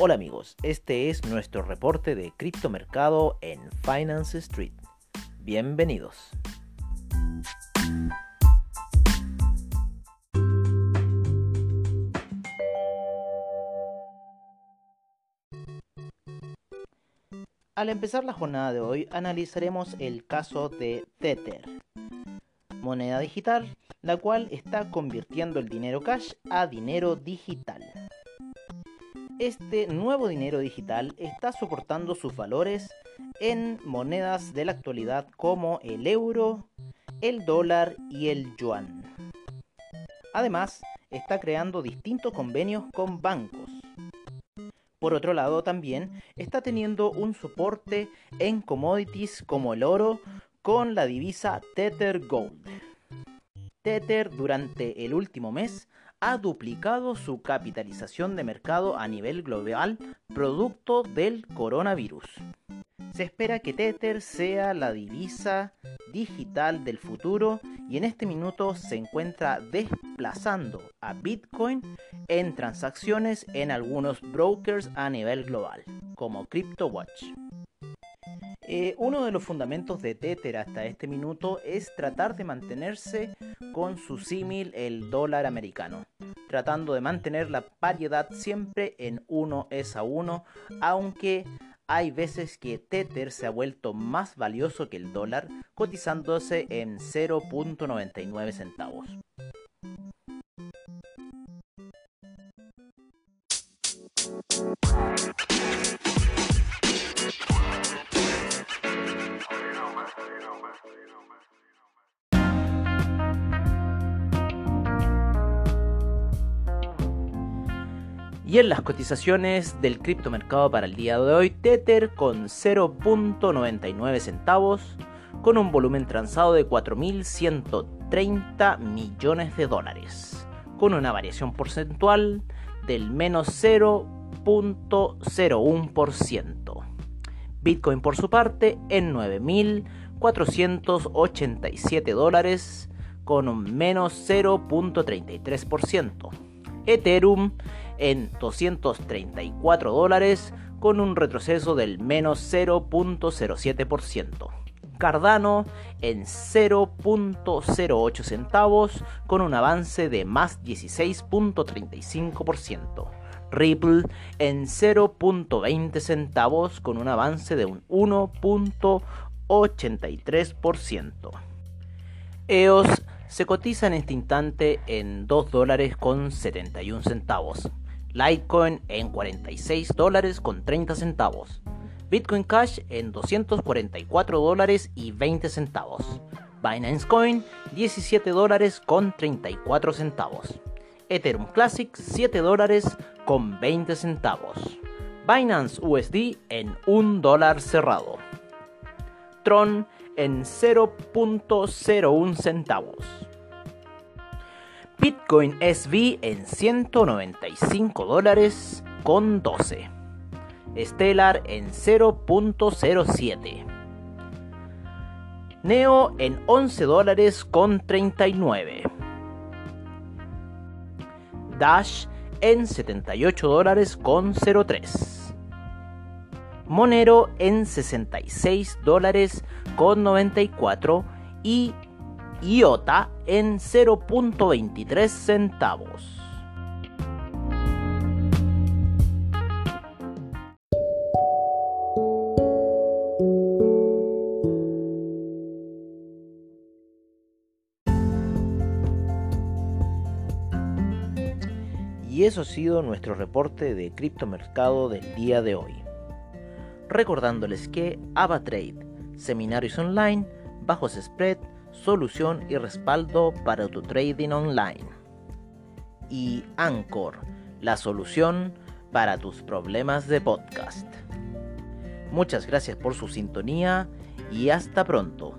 Hola amigos, este es nuestro reporte de criptomercado en Finance Street. Bienvenidos. Al empezar la jornada de hoy analizaremos el caso de Tether, moneda digital, la cual está convirtiendo el dinero cash a dinero digital. Este nuevo dinero digital está soportando sus valores en monedas de la actualidad como el euro, el dólar y el yuan. Además, está creando distintos convenios con bancos. Por otro lado, también está teniendo un soporte en commodities como el oro con la divisa Tether Gold. Tether durante el último mes ha duplicado su capitalización de mercado a nivel global producto del coronavirus. Se espera que Tether sea la divisa digital del futuro y en este minuto se encuentra desplazando a Bitcoin en transacciones en algunos brokers a nivel global, como CryptoWatch. Eh, uno de los fundamentos de Tether hasta este minuto es tratar de mantenerse con su símil el dólar americano, tratando de mantener la paridad siempre en 1 es a 1, aunque hay veces que Tether se ha vuelto más valioso que el dólar, cotizándose en 0.99 centavos. Y en las cotizaciones del criptomercado para el día de hoy, Tether con 0.99 centavos, con un volumen transado de 4.130 millones de dólares, con una variación porcentual del menos 0.01%. Bitcoin por su parte en 9.487 dólares, con un menos 0.33%. Ethereum en 234 dólares con un retroceso del menos 0.07%. Cardano en 0.08 centavos con un avance de más 16.35%. Ripple en 0.20 centavos con un avance de un 1.83%. EOS se cotiza en este instante en 2 dólares con 71 centavos. Litecoin en 46 dólares con 30 centavos. Bitcoin Cash en 244 dólares y 20 centavos. Binance Coin 17 dólares con 34 centavos. Ethereum Classic 7 dólares con 20 centavos. Binance USD en 1 dólar cerrado. En 0.01 centavos. Bitcoin SV en 195 dólares con 12. Stellar en 0.07. Neo en 11 dólares con 39. Dash en 78 dólares con 03. Monero en 66 dólares con 94 y IOTA en 0.23 centavos. Y eso ha sido nuestro reporte de criptomercado del día de hoy recordándoles que AvaTrade, seminarios online, bajos spread, solución y respaldo para tu trading online. Y Anchor, la solución para tus problemas de podcast. Muchas gracias por su sintonía y hasta pronto.